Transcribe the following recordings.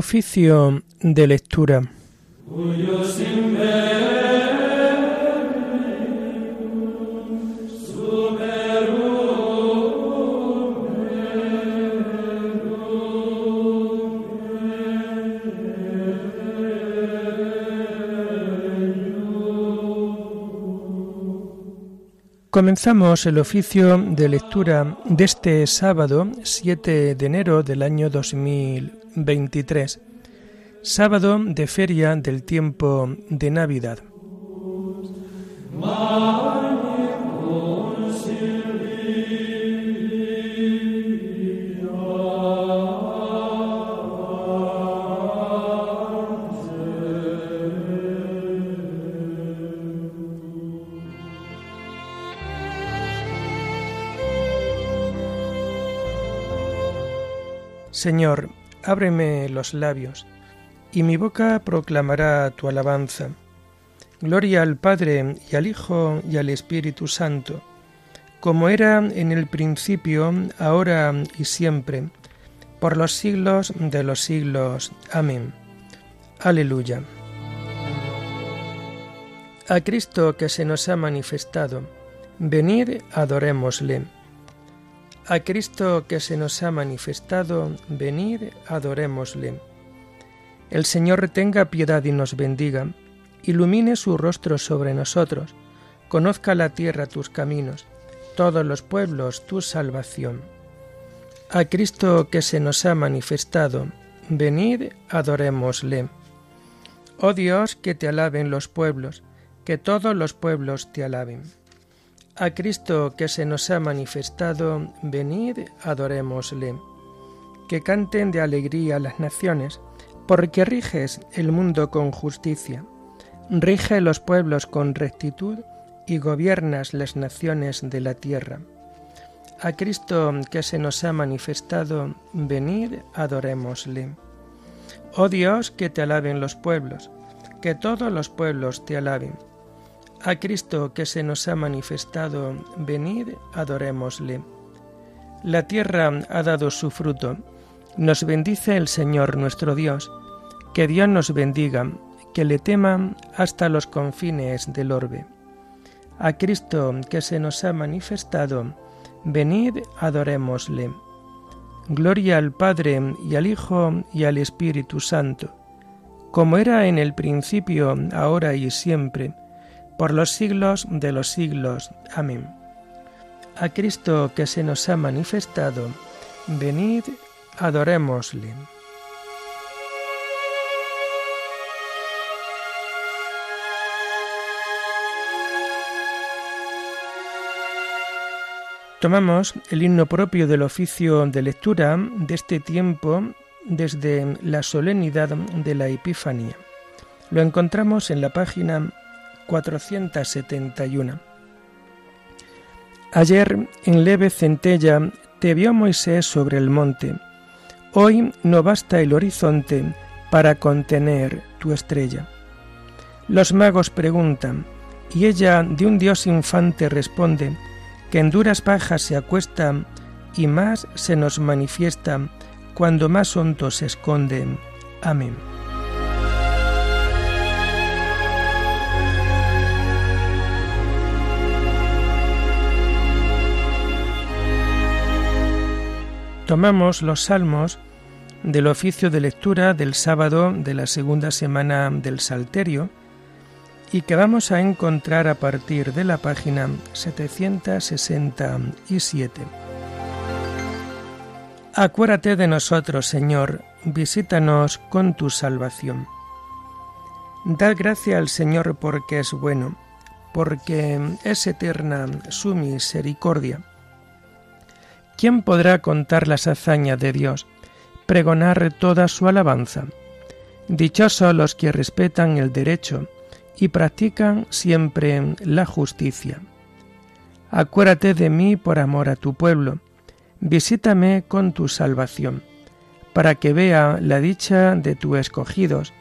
Oficio de lectura. Comenzamos el oficio de lectura de este sábado 7 de enero del año 2023, sábado de feria del tiempo de Navidad. Señor, ábreme los labios, y mi boca proclamará tu alabanza. Gloria al Padre y al Hijo y al Espíritu Santo, como era en el principio, ahora y siempre, por los siglos de los siglos. Amén. Aleluya. A Cristo que se nos ha manifestado, venid, adorémosle. A Cristo que se nos ha manifestado, venid, adorémosle. El Señor tenga piedad y nos bendiga, ilumine su rostro sobre nosotros, conozca la tierra tus caminos, todos los pueblos tu salvación. A Cristo que se nos ha manifestado, venid, adorémosle. Oh Dios, que te alaben los pueblos, que todos los pueblos te alaben. A Cristo que se nos ha manifestado, venid, adorémosle. Que canten de alegría las naciones, porque riges el mundo con justicia. Rige los pueblos con rectitud y gobiernas las naciones de la tierra. A Cristo que se nos ha manifestado, venid, adorémosle. Oh Dios, que te alaben los pueblos, que todos los pueblos te alaben a Cristo que se nos ha manifestado, venid, adorémosle. La tierra ha dado su fruto. Nos bendice el Señor nuestro Dios. Que Dios nos bendiga, que le teman hasta los confines del orbe. A Cristo que se nos ha manifestado, venid, adorémosle. Gloria al Padre y al Hijo y al Espíritu Santo, como era en el principio, ahora y siempre, por los siglos de los siglos. Amén. A Cristo que se nos ha manifestado, venid, adorémosle. Tomamos el himno propio del oficio de lectura de este tiempo desde la solemnidad de la Epifanía. Lo encontramos en la página 471. Ayer, en leve centella, te vio Moisés sobre el monte. Hoy no basta el horizonte para contener tu estrella. Los magos preguntan, y ella de un dios infante responde, que en duras pajas se acuesta y más se nos manifiesta cuando más honto se esconde. Amén. Tomamos los salmos del oficio de lectura del sábado de la segunda semana del Salterio y que vamos a encontrar a partir de la página 767. Acuérdate de nosotros, Señor, visítanos con tu salvación. Dad gracia al Señor porque es bueno, porque es eterna su misericordia ¿Quién podrá contar las hazañas de Dios, pregonar toda su alabanza? Dichosos los que respetan el derecho y practican siempre la justicia. Acuérdate de mí por amor a tu pueblo, visítame con tu salvación, para que vea la dicha de tus escogidos,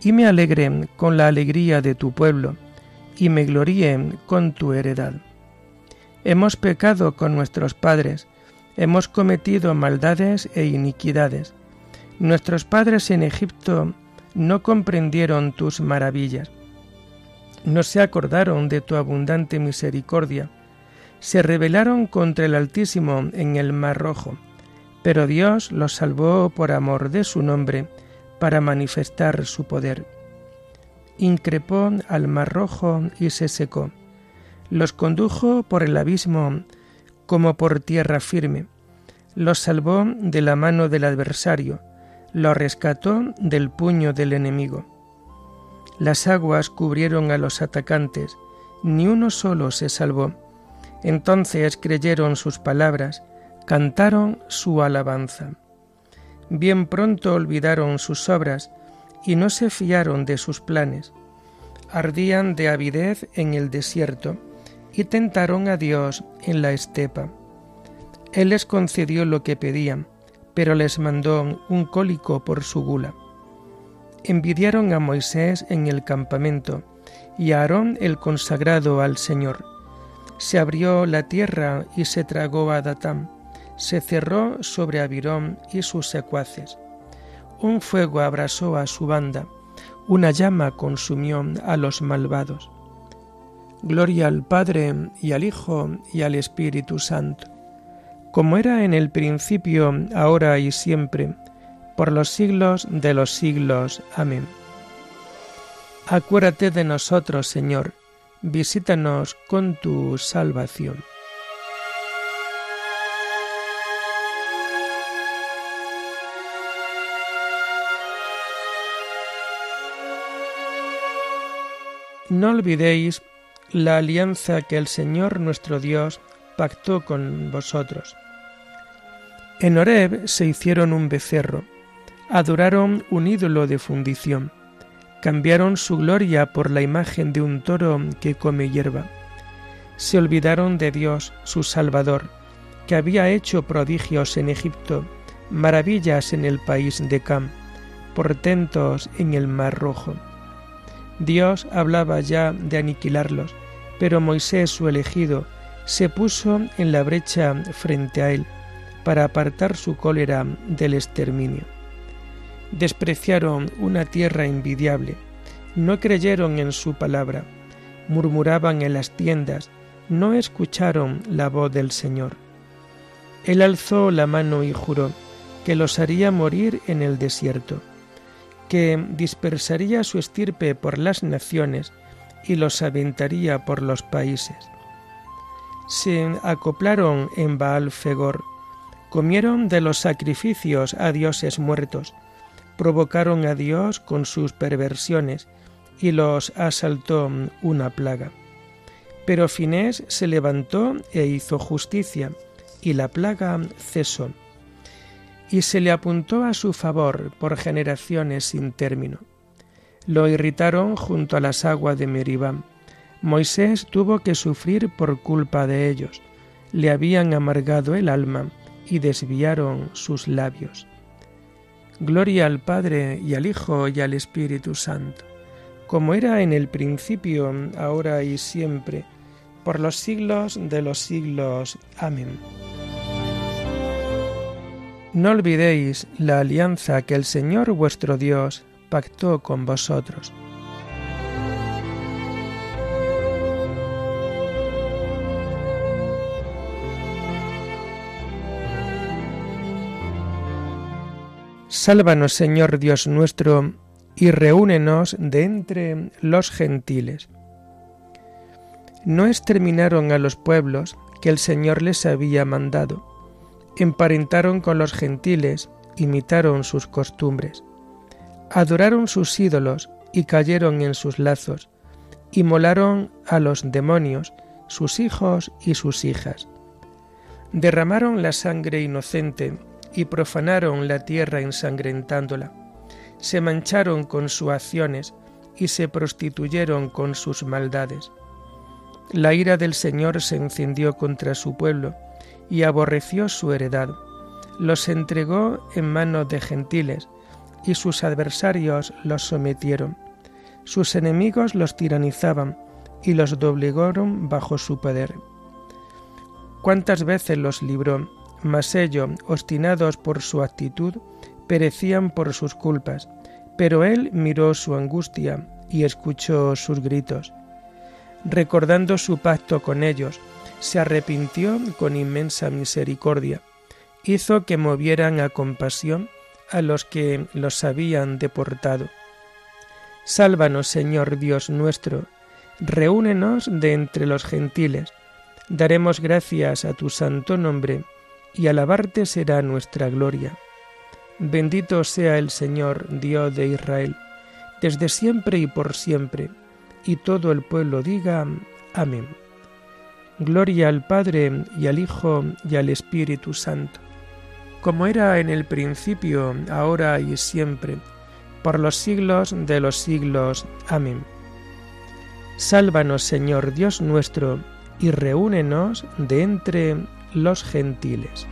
y me alegre con la alegría de tu pueblo, y me gloríe con tu heredad. Hemos pecado con nuestros padres, hemos cometido maldades e iniquidades. Nuestros padres en Egipto no comprendieron tus maravillas, no se acordaron de tu abundante misericordia, se rebelaron contra el Altísimo en el Mar Rojo, pero Dios los salvó por amor de su nombre, para manifestar su poder. Increpó al Mar Rojo y se secó. Los condujo por el abismo como por tierra firme. Los salvó de la mano del adversario, los rescató del puño del enemigo. Las aguas cubrieron a los atacantes, ni uno solo se salvó. Entonces creyeron sus palabras, cantaron su alabanza. Bien pronto olvidaron sus obras y no se fiaron de sus planes. Ardían de avidez en el desierto y tentaron a Dios en la estepa. Él les concedió lo que pedían, pero les mandó un cólico por su gula envidiaron a Moisés en el campamento y a Aarón el consagrado al Señor. Se abrió la tierra y se tragó a Datán, se cerró sobre Abirón y sus secuaces. Un fuego abrasó a su banda, una llama consumió a los malvados. Gloria al Padre y al Hijo y al Espíritu Santo, como era en el principio, ahora y siempre, por los siglos de los siglos. Amén. Acuérdate de nosotros, Señor, visítanos con tu salvación. No olvidéis la alianza que el Señor nuestro Dios pactó con vosotros. En Horeb se hicieron un becerro, adoraron un ídolo de fundición, cambiaron su gloria por la imagen de un toro que come hierba. Se olvidaron de Dios, su Salvador, que había hecho prodigios en Egipto, maravillas en el país de Cam, portentos en el Mar Rojo. Dios hablaba ya de aniquilarlos, pero Moisés, su elegido, se puso en la brecha frente a él para apartar su cólera del exterminio despreciaron una tierra envidiable, no creyeron en su palabra, murmuraban en las tiendas, no escucharon la voz del Señor. Él alzó la mano y juró que los haría morir en el desierto, que dispersaría su estirpe por las naciones y los aventaría por los países. Se acoplaron en Baal Fegor, comieron de los sacrificios a dioses muertos, provocaron a Dios con sus perversiones y los asaltó una plaga. Pero Finés se levantó e hizo justicia, y la plaga cesó. Y se le apuntó a su favor por generaciones sin término. Lo irritaron junto a las aguas de Meribam. Moisés tuvo que sufrir por culpa de ellos. Le habían amargado el alma y desviaron sus labios. Gloria al Padre y al Hijo y al Espíritu Santo, como era en el principio, ahora y siempre, por los siglos de los siglos. Amén. No olvidéis la alianza que el Señor vuestro Dios pactó con vosotros Sálvanos, Señor Dios nuestro, y reúnenos de entre los gentiles. No exterminaron a los pueblos que el Señor les había mandado, emparentaron con los gentiles, imitaron sus costumbres, adoraron sus ídolos y cayeron en sus lazos, y molaron a los demonios, sus hijos y sus hijas. Derramaron la sangre inocente y profanaron la tierra ensangrentándola. Se mancharon con sus acciones y se prostituyeron con sus maldades. La ira del Señor se encendió contra su pueblo y aborreció su heredad. Los entregó en manos de gentiles y sus adversarios los sometieron. Sus enemigos los tiranizaban y los doblegaron bajo su poder. ¿Cuántas veces los libró mas ellos, obstinados por su actitud, perecían por sus culpas, pero él miró su angustia y escuchó sus gritos. Recordando su pacto con ellos, se arrepintió con inmensa misericordia, hizo que movieran a compasión a los que los habían deportado. Sálvanos, Señor Dios nuestro, reúnenos de entre los gentiles, daremos gracias a tu santo nombre, y alabarte será nuestra gloria. Bendito sea el Señor, Dios de Israel, desde siempre y por siempre, y todo el pueblo diga Amén. Gloria al Padre y al Hijo y al Espíritu Santo, como era en el principio, ahora y siempre, por los siglos de los siglos. Amén. Sálvanos, Señor Dios nuestro, y reúnenos de entre los gentiles.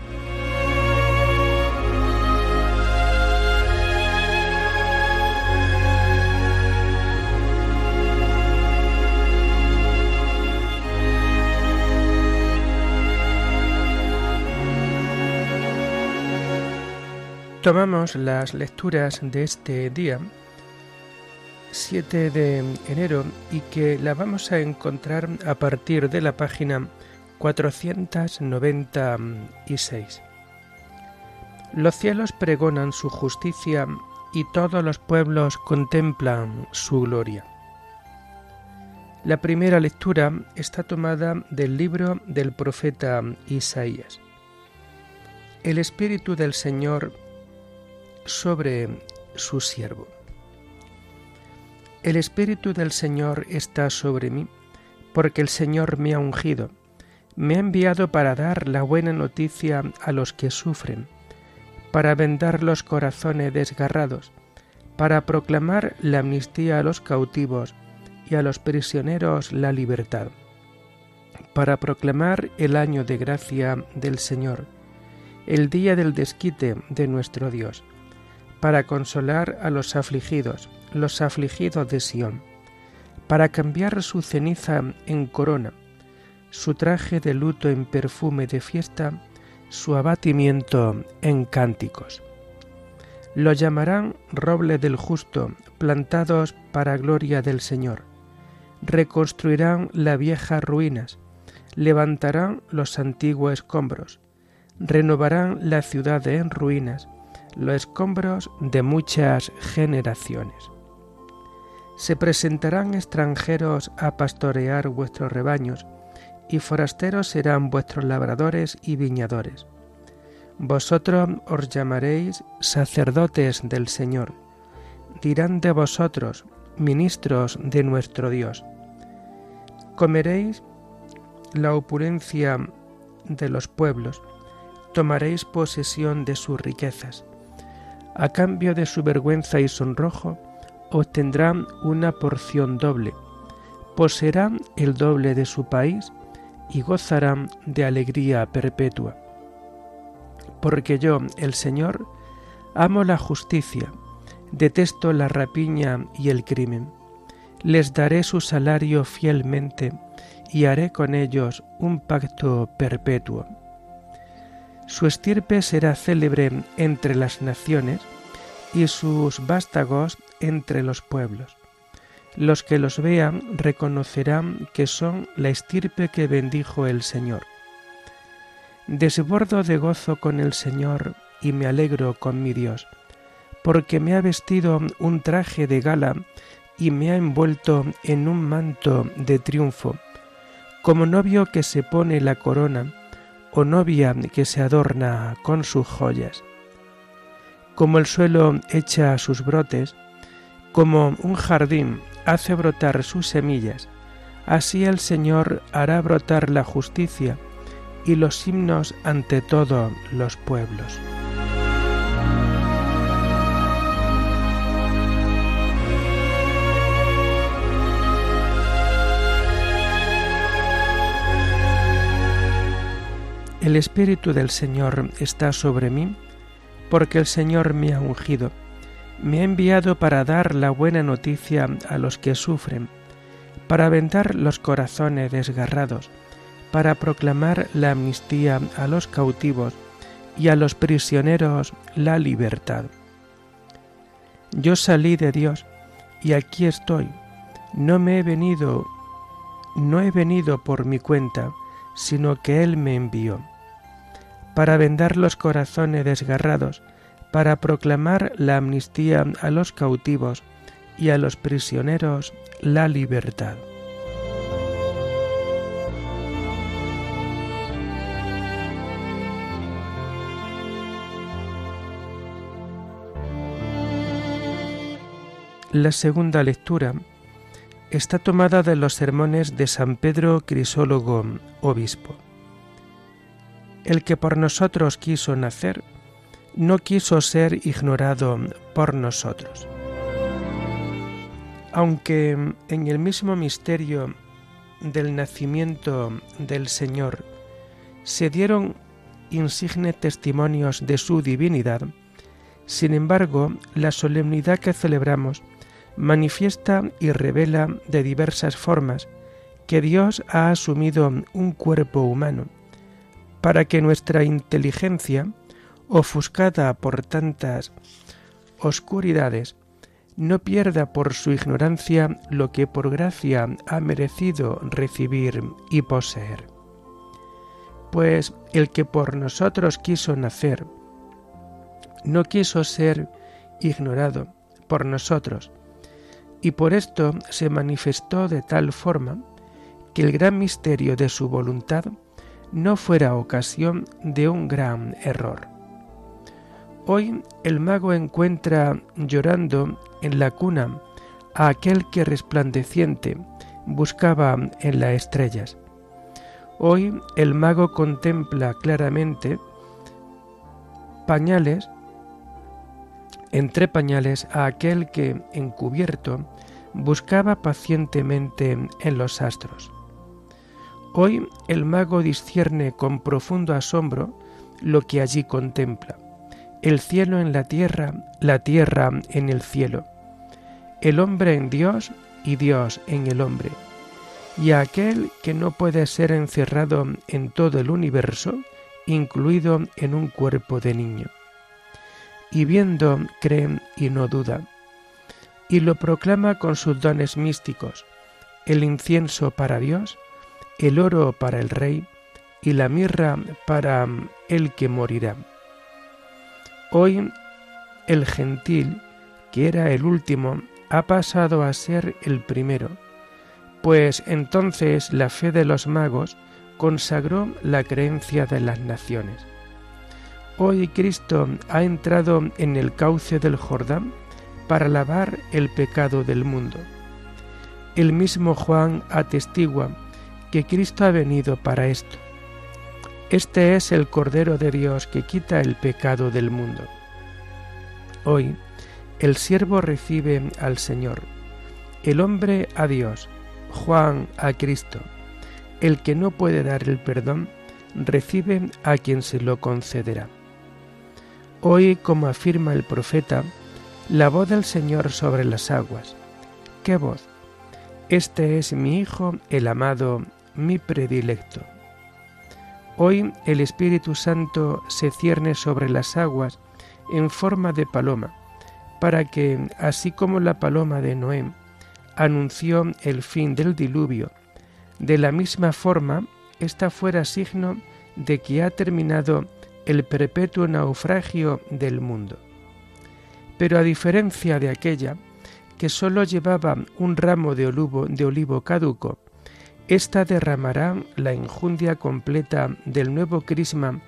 Tomamos las lecturas de este día, 7 de enero, y que la vamos a encontrar a partir de la página 496. Los cielos pregonan su justicia y todos los pueblos contemplan su gloria. La primera lectura está tomada del libro del profeta Isaías. El Espíritu del Señor sobre su siervo. El Espíritu del Señor está sobre mí, porque el Señor me ha ungido, me ha enviado para dar la buena noticia a los que sufren, para vendar los corazones desgarrados, para proclamar la amnistía a los cautivos y a los prisioneros la libertad, para proclamar el año de gracia del Señor, el día del desquite de nuestro Dios para consolar a los afligidos, los afligidos de Sión, para cambiar su ceniza en corona, su traje de luto en perfume de fiesta, su abatimiento en cánticos. Lo llamarán roble del justo, plantados para gloria del Señor. Reconstruirán las viejas ruinas, levantarán los antiguos escombros, renovarán la ciudad en ruinas, los escombros de muchas generaciones. Se presentarán extranjeros a pastorear vuestros rebaños, y forasteros serán vuestros labradores y viñadores. Vosotros os llamaréis sacerdotes del Señor. Dirán de vosotros, ministros de nuestro Dios. Comeréis la opulencia de los pueblos, tomaréis posesión de sus riquezas a cambio de su vergüenza y sonrojo, obtendrán una porción doble, poseerán el doble de su país y gozarán de alegría perpetua. Porque yo, el Señor, amo la justicia, detesto la rapiña y el crimen. Les daré su salario fielmente y haré con ellos un pacto perpetuo. Su estirpe será célebre entre las naciones y sus vástagos entre los pueblos. Los que los vean reconocerán que son la estirpe que bendijo el Señor. Desbordo de gozo con el Señor y me alegro con mi Dios, porque me ha vestido un traje de gala y me ha envuelto en un manto de triunfo, como novio que se pone la corona o novia que se adorna con sus joyas. Como el suelo echa sus brotes, como un jardín hace brotar sus semillas, así el Señor hará brotar la justicia y los himnos ante todos los pueblos. El Espíritu del Señor está sobre mí, porque el Señor me ha ungido, me ha enviado para dar la buena noticia a los que sufren, para vendar los corazones desgarrados, para proclamar la amnistía a los cautivos y a los prisioneros la libertad, Yo salí de Dios y aquí estoy. No me he venido, no he venido por mi cuenta, sino que Él me envió. Para vendar los corazones desgarrados, para proclamar la amnistía a los cautivos y a los prisioneros la libertad. La segunda lectura está tomada de los sermones de San Pedro Crisólogo, obispo. El que por nosotros quiso nacer, no quiso ser ignorado por nosotros. Aunque en el mismo misterio del nacimiento del Señor se dieron insignes testimonios de su divinidad, sin embargo, la solemnidad que celebramos manifiesta y revela de diversas formas que Dios ha asumido un cuerpo humano, para que nuestra inteligencia, ofuscada por tantas oscuridades, no pierda por su ignorancia lo que por gracia ha merecido recibir y poseer. Pues el que por nosotros quiso nacer, no quiso ser ignorado por nosotros, y por esto se manifestó de tal forma que el gran misterio de su voluntad no fuera ocasión de un gran error. Hoy el mago encuentra llorando en la cuna a aquel que resplandeciente buscaba en las estrellas. Hoy el mago contempla claramente pañales entre pañales a aquel que, encubierto, buscaba pacientemente en los astros. Hoy el mago discierne con profundo asombro lo que allí contempla, el cielo en la tierra, la tierra en el cielo, el hombre en Dios y Dios en el hombre, y a aquel que no puede ser encerrado en todo el universo, incluido en un cuerpo de niño. Y viendo cree y no duda, y lo proclama con sus dones místicos, el incienso para Dios, el oro para el rey y la mirra para el que morirá. Hoy el gentil, que era el último, ha pasado a ser el primero, pues entonces la fe de los magos consagró la creencia de las naciones. Hoy Cristo ha entrado en el cauce del Jordán para lavar el pecado del mundo. El mismo Juan atestigua que Cristo ha venido para esto. Este es el Cordero de Dios que quita el pecado del mundo. Hoy el siervo recibe al Señor, el hombre a Dios, Juan a Cristo. El que no puede dar el perdón, recibe a quien se lo concederá. Hoy, como afirma el profeta, la voz del Señor sobre las aguas. ¿Qué voz? Este es mi Hijo, el amado, mi predilecto. Hoy el Espíritu Santo se cierne sobre las aguas en forma de paloma, para que, así como la paloma de Noé anunció el fin del diluvio, de la misma forma, esta fuera signo de que ha terminado el perpetuo naufragio del mundo. Pero a diferencia de aquella, que sólo llevaba un ramo de olivo, de olivo caduco, ésta derramará la injundia completa del nuevo crisma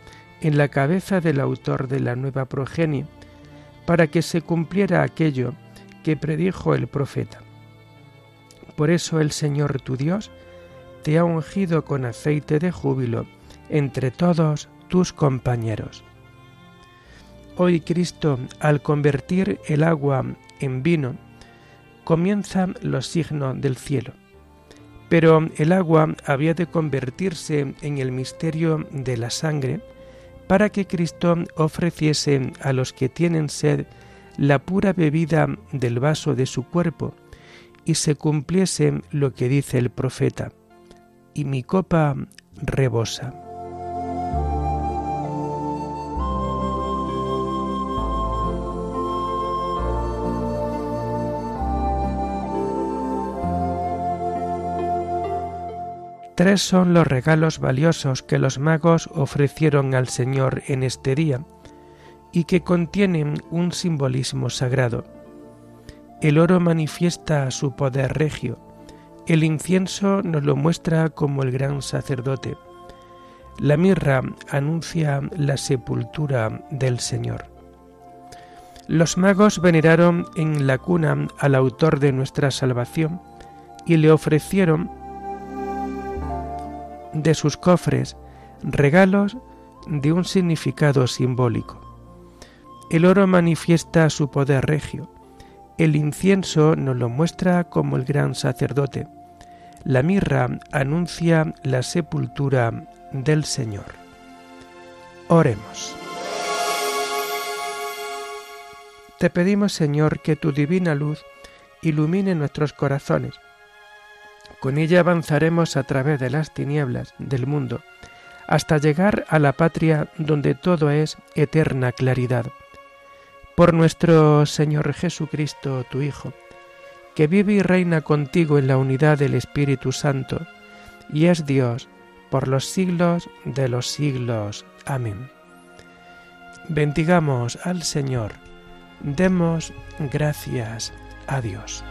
en la cabeza del autor de la nueva progenie, para que se cumpliera aquello que predijo el profeta. Por eso el Señor tu Dios te ha ungido con aceite de júbilo entre todos tus compañeros. Hoy Cristo, al convertir el agua en vino, comienzan los signos del cielo. Pero el agua había de convertirse en el misterio de la sangre para que Cristo ofreciese a los que tienen sed la pura bebida del vaso de su cuerpo y se cumpliese lo que dice el profeta, y mi copa rebosa. Tres son los regalos valiosos que los magos ofrecieron al Señor en este día y que contienen un simbolismo sagrado. El oro manifiesta su poder regio, el incienso nos lo muestra como el gran sacerdote, la mirra anuncia la sepultura del Señor. Los magos veneraron en la cuna al autor de nuestra salvación y le ofrecieron de sus cofres regalos de un significado simbólico. El oro manifiesta su poder regio, el incienso nos lo muestra como el gran sacerdote, la mirra anuncia la sepultura del Señor. Oremos. Te pedimos, Señor, que tu divina luz ilumine nuestros corazones. Con ella avanzaremos a través de las tinieblas del mundo, hasta llegar a la patria donde todo es eterna claridad. Por nuestro Señor Jesucristo, tu Hijo, que vive y reina contigo en la unidad del Espíritu Santo, y es Dios por los siglos de los siglos. Amén. Bendigamos al Señor Demos gracias a Dios.